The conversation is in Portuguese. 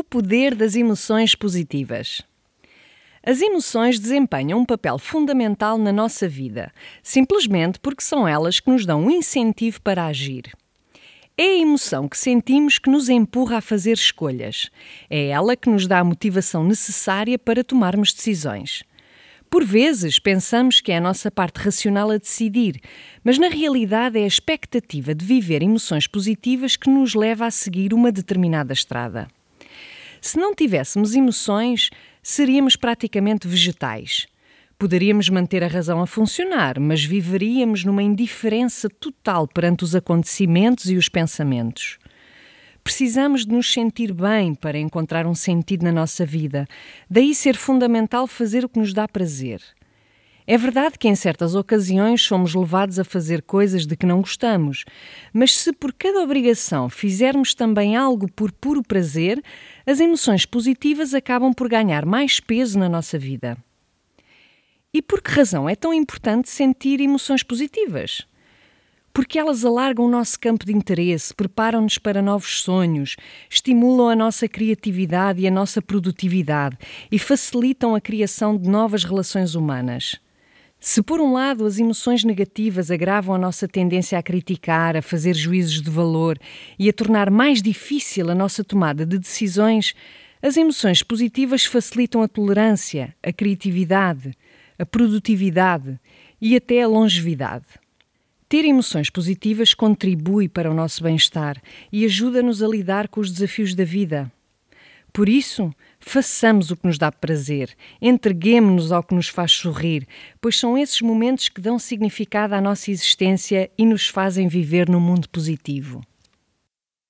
O poder das emoções positivas. As emoções desempenham um papel fundamental na nossa vida, simplesmente porque são elas que nos dão um incentivo para agir. É a emoção que sentimos que nos empurra a fazer escolhas. É ela que nos dá a motivação necessária para tomarmos decisões. Por vezes pensamos que é a nossa parte racional a decidir, mas na realidade é a expectativa de viver emoções positivas que nos leva a seguir uma determinada estrada. Se não tivéssemos emoções, seríamos praticamente vegetais. Poderíamos manter a razão a funcionar, mas viveríamos numa indiferença total perante os acontecimentos e os pensamentos. Precisamos de nos sentir bem para encontrar um sentido na nossa vida, daí ser fundamental fazer o que nos dá prazer. É verdade que em certas ocasiões somos levados a fazer coisas de que não gostamos, mas se por cada obrigação fizermos também algo por puro prazer, as emoções positivas acabam por ganhar mais peso na nossa vida. E por que razão é tão importante sentir emoções positivas? Porque elas alargam o nosso campo de interesse, preparam-nos para novos sonhos, estimulam a nossa criatividade e a nossa produtividade e facilitam a criação de novas relações humanas. Se, por um lado, as emoções negativas agravam a nossa tendência a criticar, a fazer juízos de valor e a tornar mais difícil a nossa tomada de decisões, as emoções positivas facilitam a tolerância, a criatividade, a produtividade e até a longevidade. Ter emoções positivas contribui para o nosso bem-estar e ajuda-nos a lidar com os desafios da vida. Por isso, façamos o que nos dá prazer, entreguemos-nos ao que nos faz sorrir, pois são esses momentos que dão significado à nossa existência e nos fazem viver num mundo positivo.